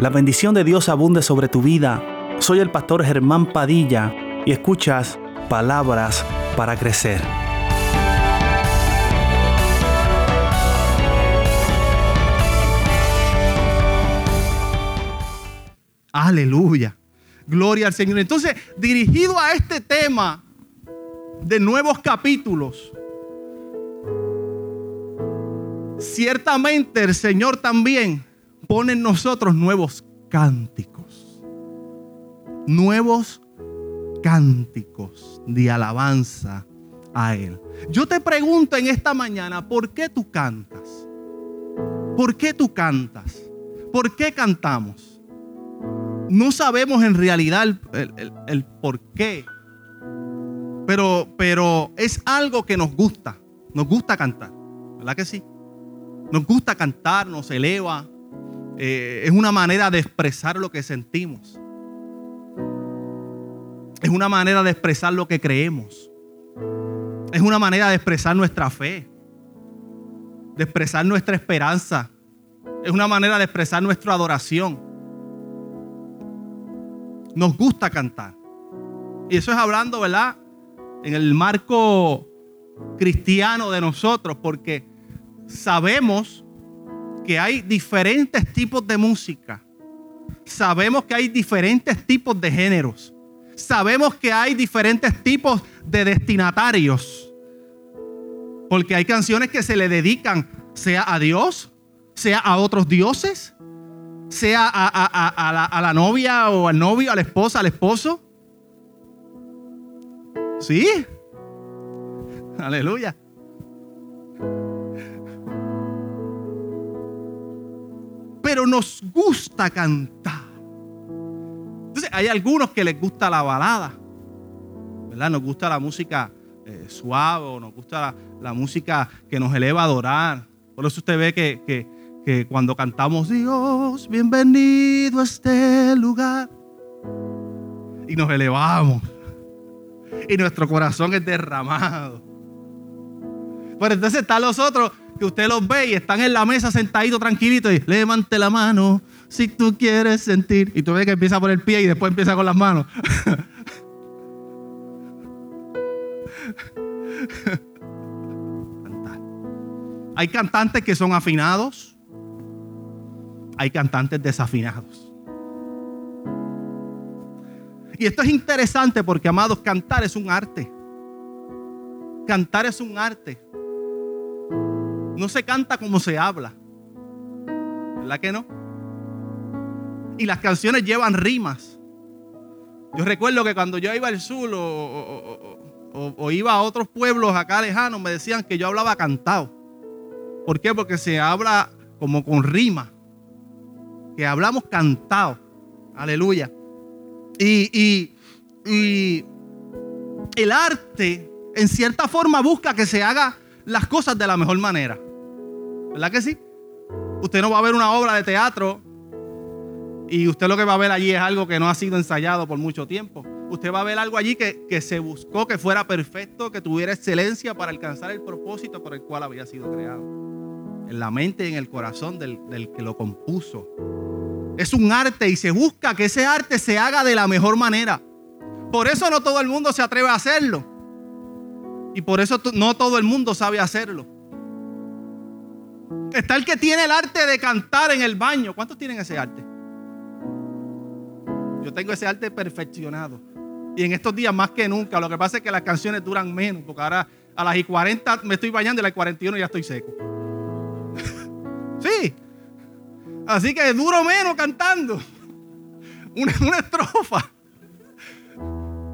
La bendición de Dios abunde sobre tu vida. Soy el pastor Germán Padilla y escuchas palabras para crecer. Aleluya. Gloria al Señor. Entonces, dirigido a este tema de nuevos capítulos, ciertamente el Señor también pone en nosotros nuevos cánticos. Nuevos cánticos de alabanza a Él. Yo te pregunto en esta mañana, ¿por qué tú cantas? ¿Por qué tú cantas? ¿Por qué cantamos? No sabemos en realidad el, por qué. Pero, pero es algo que nos gusta. Nos gusta cantar. ¿Verdad que sí? Nos gusta cantar, nos eleva. Eh, es una manera de expresar lo que sentimos. Es una manera de expresar lo que creemos. Es una manera de expresar nuestra fe. De expresar nuestra esperanza. Es una manera de expresar nuestra adoración. Nos gusta cantar. Y eso es hablando, ¿verdad? En el marco cristiano de nosotros, porque sabemos que hay diferentes tipos de música. Sabemos que hay diferentes tipos de géneros. Sabemos que hay diferentes tipos de destinatarios. Porque hay canciones que se le dedican, sea a Dios, sea a otros dioses, sea a, la, a la novia o al novio, a la esposa, al esposo. ¿Sí? Aleluya. Pero nos gusta cantar. Entonces, hay algunos que les gusta la balada, ¿verdad? Nos gusta la música eh, suave, o nos gusta la, música que nos eleva a adorar. Por eso usted ve que, que cuando cantamos Dios, bienvenido a este lugar, y nos elevamos, y nuestro corazón es derramado. Pero entonces están los otros que usted los ve y están en la mesa sentaditos tranquilitos y levante la mano si tú quieres sentir. Y tú ves que empieza por el pie y después empieza con las manos. Hay cantantes que son afinados. Hay cantantes desafinados. Y esto es interesante porque, amados, cantar es un arte. Cantar es un arte. No se canta como se habla. ¿Verdad que no? Y las canciones llevan rimas. Yo recuerdo que cuando yo iba al sur o, iba a otros pueblos acá lejanos, me decían que yo hablaba cantado. ¿Por qué? Porque se habla como con rima. Que hablamos cantado. Aleluya. y el arte, en cierta forma, busca que se haga las cosas de la mejor manera. ¿Verdad que sí? Usted no va a ver una obra de teatro y usted lo que va a ver allí es algo que no ha sido ensayado por mucho tiempo. Usted va a ver algo allí que, se buscó, que fuera perfecto, que tuviera excelencia para alcanzar el propósito por el cual había sido creado. En la mente y en el corazón del, del que lo compuso. Es un arte y se busca que ese arte se haga de la mejor manera. Por eso no todo el mundo se atreve a hacerlo. Y por eso no todo el mundo sabe hacerlo. Está el que tiene el arte de cantar en el baño. ¿Cuántos tienen ese arte? Yo tengo ese arte perfeccionado. Y en estos días más que nunca. Lo que pasa es que las canciones duran menos. Porque ahora a las y 40 me estoy bañando y a las 41 ya estoy seco. sí. Así que duro menos cantando. Una, una estrofa.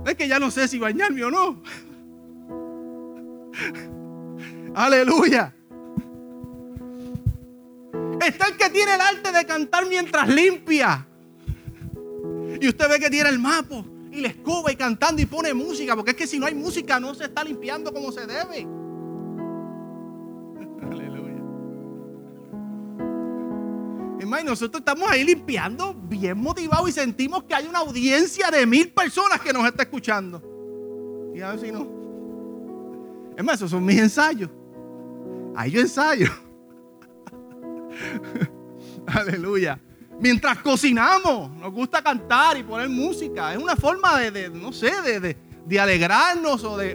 Es que ya no sé si bañarme o no. Aleluya. Está el que tiene el arte de cantar mientras limpia. Y usted ve que tiene el mapa y la escoba y cantando y pone música, porque es que si no hay música no se está limpiando como se debe. Aleluya. Hermano, nosotros estamos ahí limpiando bien motivados y sentimos que hay una audiencia de mil personas que nos está escuchando. Y a ver si no. Es más, esos son mis ensayos. Ahí yo ensayo. Aleluya. Mientras cocinamos, nos gusta cantar y poner música. Es una forma de, no sé, de, alegrarnos o de,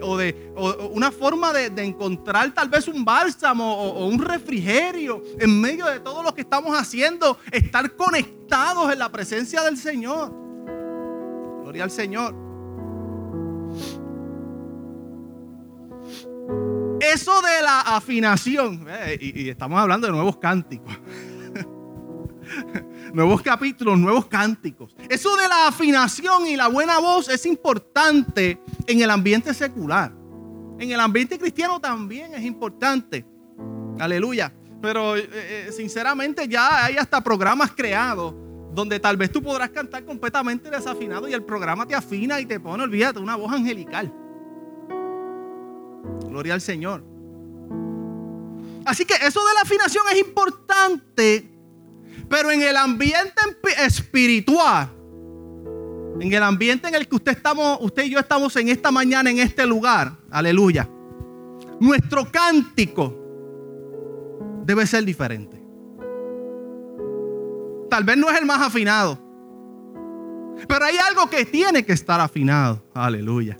una forma de, encontrar tal vez un bálsamo o, un refrigerio en medio de todo lo que estamos haciendo. Estar conectados en la presencia del Señor. Gloria al Señor. Eso de la afinación, eh, y estamos hablando de nuevos cánticos nuevos capítulos, nuevos cánticos. Eso de la afinación y la buena voz es importante en el ambiente secular. En el ambiente cristiano también es importante. Aleluya. Pero eh, eh, sinceramente ya hay hasta programas creados donde tal vez tú podrás cantar completamente desafinado y el programa te afina y te pone, olvídate, una voz angelical. Gloria al Señor. Así que eso de la afinación es importante pero en el ambiente espiritual, en el ambiente en el que usted, estamos, usted y yo estamos en esta mañana, en este lugar, aleluya, nuestro cántico debe ser diferente. Tal vez no es el más afinado, pero hay algo que tiene que estar afinado, aleluya.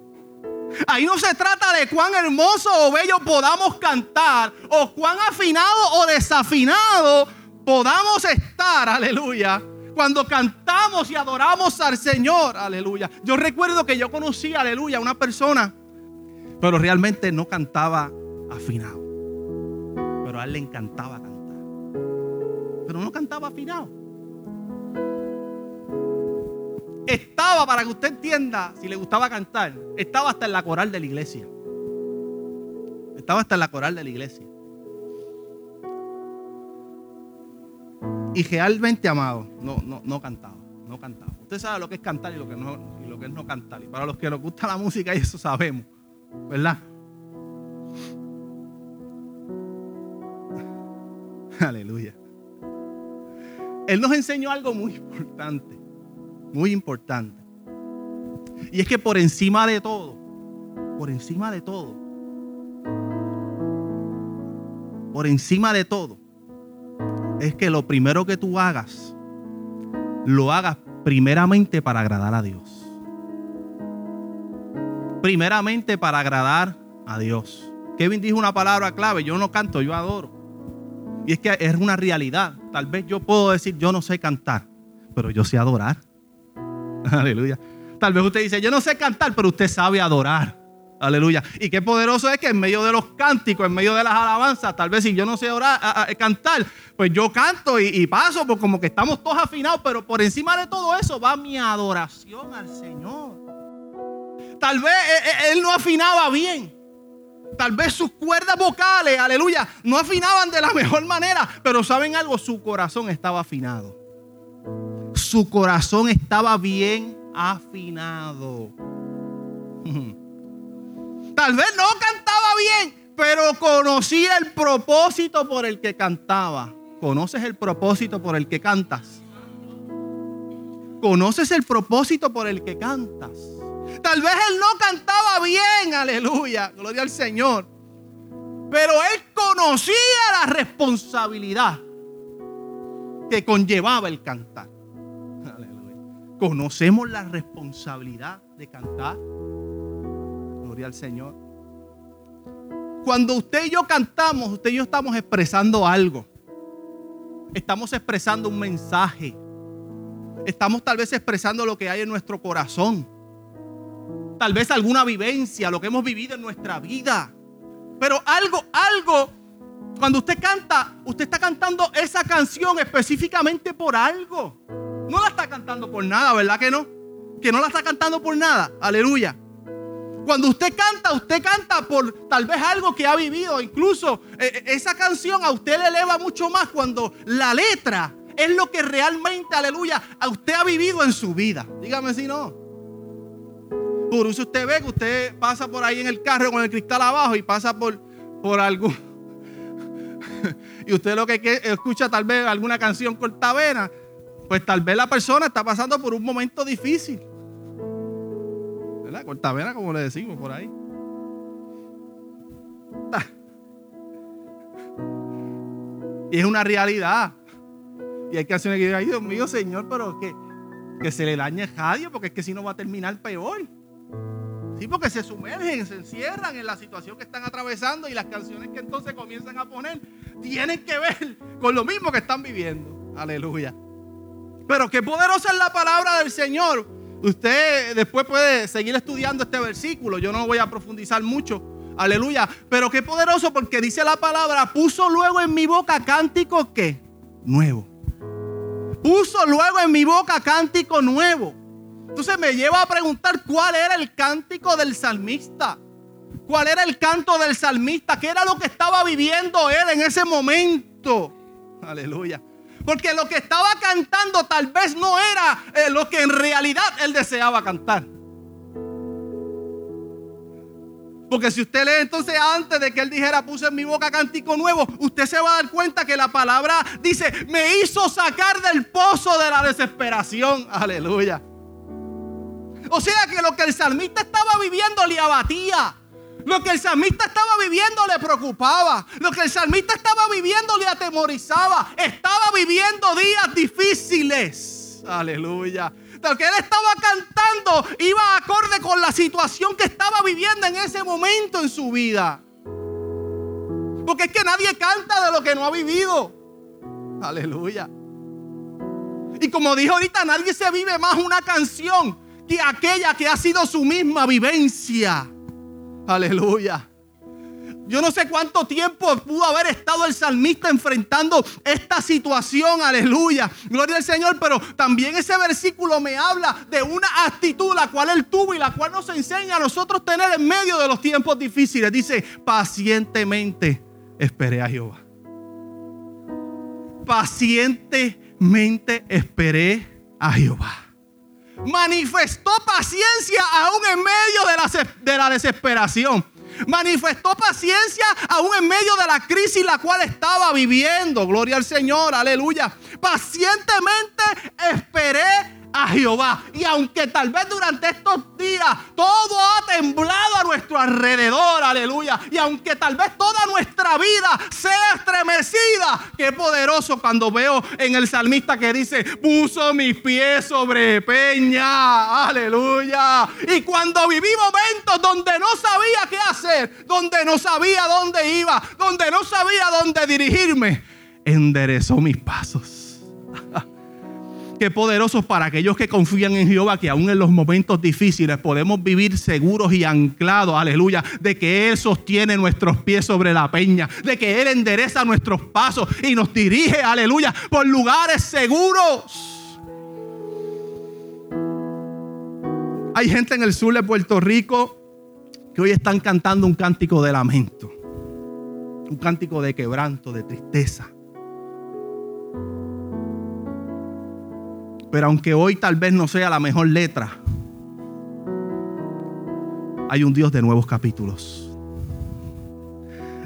Ahí no se trata de cuán hermoso o bello podamos cantar, o cuán afinado o desafinado podamos estar, aleluya, cuando cantamos y adoramos al Señor, aleluya. Yo recuerdo que yo conocí, aleluya, a una persona, pero realmente no cantaba afinado. Pero a él le encantaba cantar. Pero no cantaba afinado. Para que usted entienda, si le gustaba cantar, estaba hasta en la coral de la iglesia. Estaba hasta en la coral de la iglesia. y realmente amado, no, no, no cantaba, no cantaba. Usted sabe lo que es cantar y lo que, no, y lo que es no cantar. Y para los que nos gusta la música, y eso sabemos, ¿verdad? Aleluya. Él nos enseñó algo muy importante, muy importante. Y es que por encima de todo, por encima de todo, por encima de todo, es que lo primero que tú hagas, lo hagas primeramente para agradar a Dios. Primeramente para agradar a Dios. Kevin dijo una palabra clave, yo no canto, yo adoro. Y es que es una realidad. Tal vez yo puedo decir, yo no sé cantar, pero yo sé adorar. Aleluya. Tal vez usted dice, yo no sé cantar, pero usted sabe adorar. Aleluya. Y qué poderoso es que en medio de los cánticos, en medio de las alabanzas, tal vez si yo no sé a, cantar, pues yo canto y, paso, pues como que estamos todos afinados, pero por encima de todo eso va mi adoración al Señor. Tal vez eh, eh, él no afinaba bien. Tal vez sus cuerdas vocales, aleluya, no afinaban de la mejor manera, pero saben algo, su corazón estaba afinado. Su corazón estaba bien afinado. Tal vez no cantaba bien, pero conocía el propósito por el que cantaba. ¿Conoces el propósito por el que cantas? ¿Conoces el propósito por el que cantas? Tal vez él no cantaba bien, aleluya, gloria al Señor. Pero él conocía la responsabilidad que conllevaba el cantar. Conocemos la responsabilidad de cantar al Señor. Cuando usted y yo cantamos, usted y yo estamos expresando algo. Estamos expresando un mensaje. Estamos tal vez expresando lo que hay en nuestro corazón. Tal vez alguna vivencia, lo que hemos vivido en nuestra vida. Pero algo, algo, cuando usted canta, usted está cantando esa canción específicamente por algo. No la está cantando por nada, ¿verdad que no? Que no la está cantando por nada. Aleluya. Cuando usted canta, usted canta por tal vez algo que ha vivido. Incluso eh, eh, esa canción a usted le eleva mucho más cuando la letra es lo que realmente, aleluya, a usted ha vivido en su vida. Dígame si no. Por eso usted ve que usted pasa por ahí en el carro con el cristal abajo y pasa por, por algo. y usted lo que escucha tal vez alguna canción cortavena, pues tal vez la persona está pasando por un momento difícil. ¿verdad? Cortavena, como le decimos por ahí. Y es una realidad. Y hay canciones que dicen, ay Dios mío, Señor, pero que, que se le dañe el radio porque es que si no va a terminar peor. Sí, porque se sumergen, se encierran en la situación que están atravesando y las canciones que entonces comienzan a poner tienen que ver con lo mismo que están viviendo. Aleluya. Pero qué poderosa es la palabra del Señor. Usted después puede seguir estudiando este versículo. Yo no voy a profundizar mucho. Aleluya. Pero qué poderoso porque dice la palabra, puso luego en mi boca cántico que nuevo. Puso luego en mi boca cántico nuevo. Entonces me lleva a preguntar cuál era el cántico del salmista. ¿Cuál era el canto del salmista? ¿Qué era lo que estaba viviendo él en ese momento? Aleluya. Porque lo que estaba cantando tal vez no era eh, lo que en realidad él deseaba cantar. Porque si usted lee entonces antes de que él dijera puse en mi boca cántico nuevo, usted se va a dar cuenta que la palabra dice, me hizo sacar del pozo de la desesperación. Aleluya. O sea que lo que el salmista estaba viviendo le abatía. Lo que el salmista estaba viviendo le preocupaba. Lo que el salmista estaba viviendo le atemorizaba. Estaba viviendo días difíciles. Aleluya. Lo que él estaba cantando iba acorde con la situación que estaba viviendo en ese momento en su vida. Porque es que nadie canta de lo que no ha vivido. Aleluya. Y como dijo ahorita, nadie se vive más una canción que aquella que ha sido su misma vivencia. Aleluya. Yo no sé cuánto tiempo pudo haber estado el salmista enfrentando esta situación, aleluya. Gloria al Señor, pero también ese versículo me habla de una actitud la cual él tuvo y la cual nos enseña a nosotros tener en medio de los tiempos difíciles. Dice, pacientemente esperé a Jehová. Pacientemente esperé a Jehová manifestó paciencia aún en medio de la, de la desesperación. Manifestó paciencia aún en medio de la crisis la cual estaba viviendo. Gloria al Señor, aleluya. Pacientemente esperé a Jehová. Y aunque tal vez durante estos días todo ha temblado a nuestro alrededor, aleluya. Y aunque tal vez toda nuestra vida sea estremecida, qué poderoso cuando veo en el salmista que dice, puso mis pies sobre peña, aleluya. Y cuando viví momentos donde no sabía qué hacer, donde no sabía dónde iba, donde no sabía dónde dirigirme, enderezó mis pasos. Qué poderosos para aquellos que confían en Jehová, que aún en los momentos difíciles podemos vivir seguros y anclados, aleluya, de que Él sostiene nuestros pies sobre la peña, de que Él endereza nuestros pasos y nos dirige, aleluya, por lugares seguros. Hay gente en el sur de Puerto Rico que hoy están cantando un cántico de lamento, un cántico de quebranto, de tristeza. Pero aunque hoy tal vez no sea la mejor letra, hay un Dios de nuevos capítulos.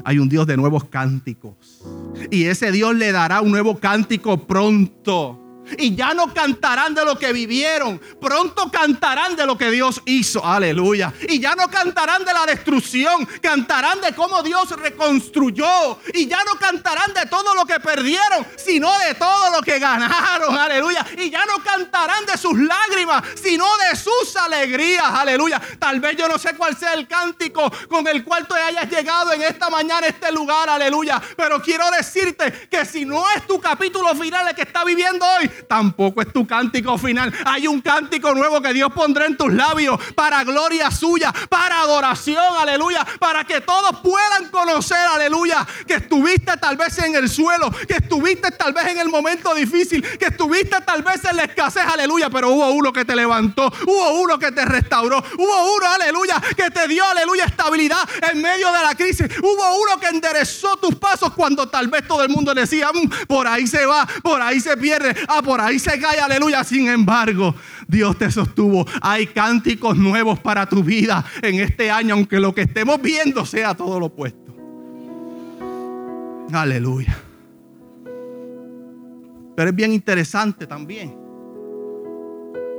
Hay un Dios de nuevos cánticos. Y ese Dios le dará un nuevo cántico pronto. Y ya no cantarán de lo que vivieron. Pronto cantarán de lo que Dios hizo. Aleluya. Y ya no cantarán de la destrucción. Cantarán de cómo Dios reconstruyó. Y ya no cantarán de todo lo que perdieron, sino de todo lo que ganaron. Aleluya. Y ya no cantarán de sus lágrimas, sino de sus alegrías. Aleluya. Tal vez yo no sé cuál sea el cántico con el cual tú hayas llegado en esta mañana a este lugar. Aleluya. Pero quiero decirte que si no es tu capítulo final el que está viviendo hoy, tampoco es tu cántico final. Hay un cántico nuevo que Dios pondrá en tus labios para gloria suya, para adoración, aleluya, para que todos puedan conocer, aleluya, que estuviste tal vez en el suelo, que estuviste tal vez en el momento difícil, que estuviste tal vez en la escasez, aleluya, pero hubo uno que te levantó, hubo uno que te restauró, hubo uno, aleluya, que te dio, aleluya, estabilidad en medio de la crisis, hubo uno que enderezó tus pasos cuando tal vez todo el mundo decía, mm, por ahí se va, por ahí se pierde, por ahí se cae, aleluya. Sin embargo, Dios te sostuvo. Hay cánticos nuevos para tu vida en este año, aunque lo que estemos viendo sea todo lo opuesto. Aleluya. Pero es bien interesante también.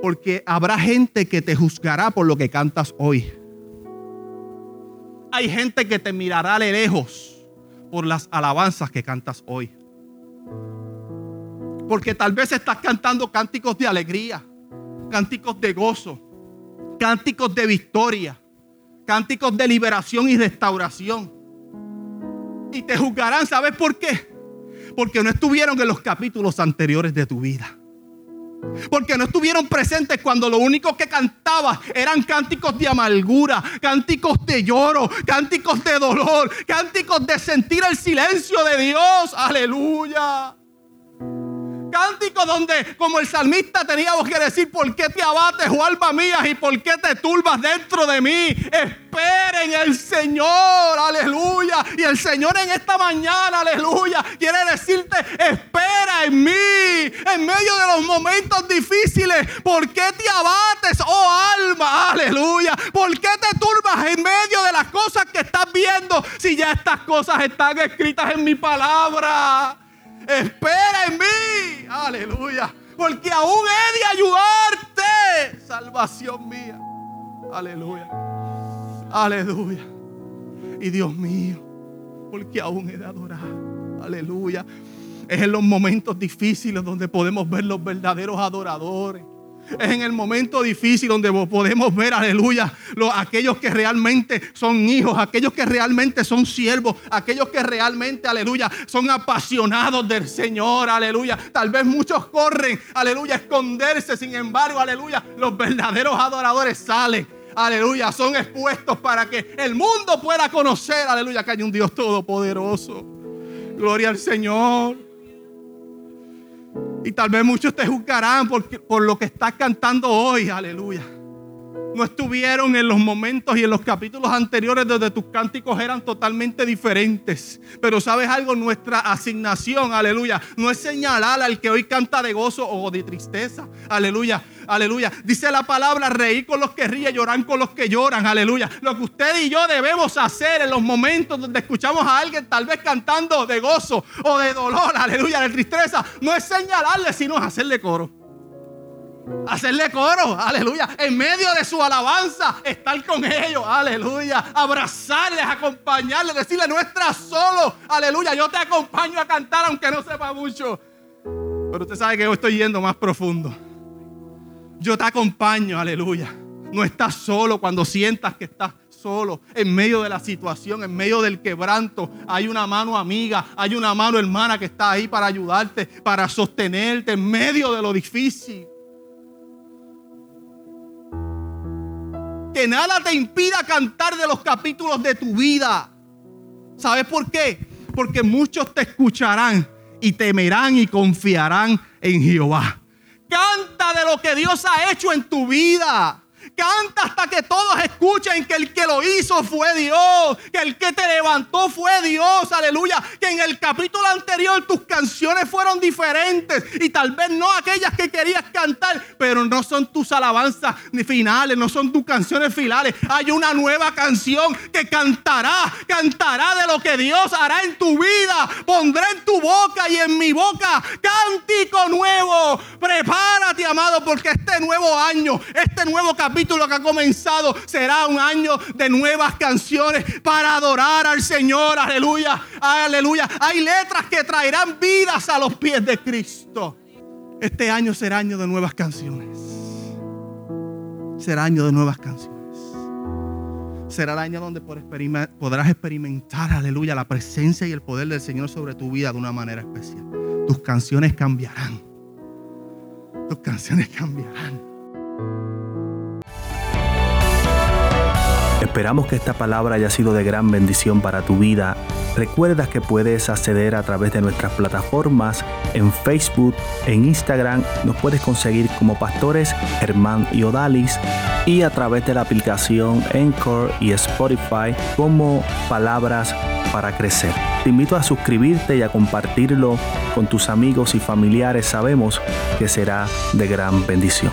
Porque habrá gente que te juzgará por lo que cantas hoy. Hay gente que te mirará de lejos por las alabanzas que cantas hoy. Porque tal vez estás cantando cánticos de alegría, cánticos de gozo, cánticos de victoria, cánticos de liberación y restauración. Y te juzgarán, ¿sabes por qué? Porque no estuvieron en los capítulos anteriores de tu vida. Porque no estuvieron presentes cuando lo único que cantaba eran cánticos de amargura, cánticos de lloro, cánticos de dolor, cánticos de sentir el silencio de Dios. Aleluya. Cántico donde, como el salmista, teníamos que decir: ¿Por qué te abates, oh alma mía? ¿Y por qué te turbas dentro de mí? Esperen el Señor, aleluya. Y el Señor en esta mañana, aleluya, quiere decirte: Espera en mí, en medio de los momentos difíciles. ¿Por qué te abates, oh alma? Aleluya. ¿Por qué te turbas en medio de las cosas que estás viendo? Si ya estas cosas están escritas en mi palabra. Espera en mí. Aleluya. Porque aún he de ayudarte. Salvación mía. Aleluya. Aleluya. Y Dios mío. Porque aún he de adorar. Aleluya. Es en los momentos difíciles donde podemos ver los verdaderos adoradores. Es en el momento difícil donde podemos ver, aleluya, aquellos que realmente son hijos, aquellos que realmente son siervos, aquellos que realmente, aleluya, son apasionados del Señor, aleluya. Tal vez muchos corren, aleluya, a esconderse, sin embargo, aleluya, los verdaderos adoradores salen. Aleluya, son expuestos para que el mundo pueda conocer, aleluya, que hay un Dios todopoderoso. Gloria al Señor. Y tal vez muchos te juzgarán por, por lo que estás cantando hoy. Aleluya. No estuvieron en los momentos y en los capítulos anteriores donde tus cánticos eran totalmente diferentes. Pero sabes algo, nuestra asignación, aleluya, no es señalar al que hoy canta de gozo o de tristeza. Aleluya. Aleluya. Dice la palabra, reír con los que ríen, llorar con los que lloran. Aleluya. Lo que usted y yo debemos hacer en los momentos donde escuchamos a alguien tal vez cantando de gozo o de dolor, aleluya, de tristeza, no es señalarle, sino hacerle coro. Hacerle coro, aleluya. En medio de su alabanza, estar con ellos, aleluya. Abrazarles, acompañarles, decirle, no estás solo, aleluya. Yo te acompaño a cantar aunque no sepa mucho. Pero usted sabe que yo estoy yendo más profundo. Yo te acompaño, aleluya. No estás solo cuando sientas que estás solo, en medio de la situación, en medio del quebranto. Hay una mano amiga, hay una mano hermana que está ahí para ayudarte, para sostenerte en medio de lo difícil. Que nada te impida cantar de los capítulos de tu vida. ¿Sabes por qué? Porque muchos te escucharán y temerán y confiarán en Jehová. Canta de lo que Dios ha hecho en tu vida. Canta hasta que todos escuchen que el que lo hizo fue Dios, que el que te levantó fue Dios, aleluya. Que en el capítulo anterior tus canciones fueron diferentes y tal vez no aquellas que querías cantar, pero no son tus alabanzas ni finales, no son tus canciones finales. Hay una nueva canción que cantará, cantará de lo que Dios hará en tu vida. Pondré en tu boca y en mi boca cántico nuevo. Prepárate, amado, porque este nuevo año, este nuevo capítulo, que ha comenzado será un año de nuevas canciones para adorar al Señor. Aleluya, aleluya. Hay letras que traerán vidas a los pies de Cristo. Este año será año de nuevas canciones. Será año de nuevas canciones. Será el año donde podrás experimentar, aleluya, la presencia y el poder del Señor sobre tu vida de una manera especial. Tus canciones cambiarán. Tus canciones cambiarán. Esperamos que esta palabra haya sido de gran bendición para tu vida. Recuerda que puedes acceder a través de nuestras plataformas en Facebook, en Instagram, nos puedes conseguir como pastores Germán y Odalis y a través de la aplicación Encore y Spotify como Palabras para Crecer. Te invito a suscribirte y a compartirlo con tus amigos y familiares. Sabemos que será de gran bendición.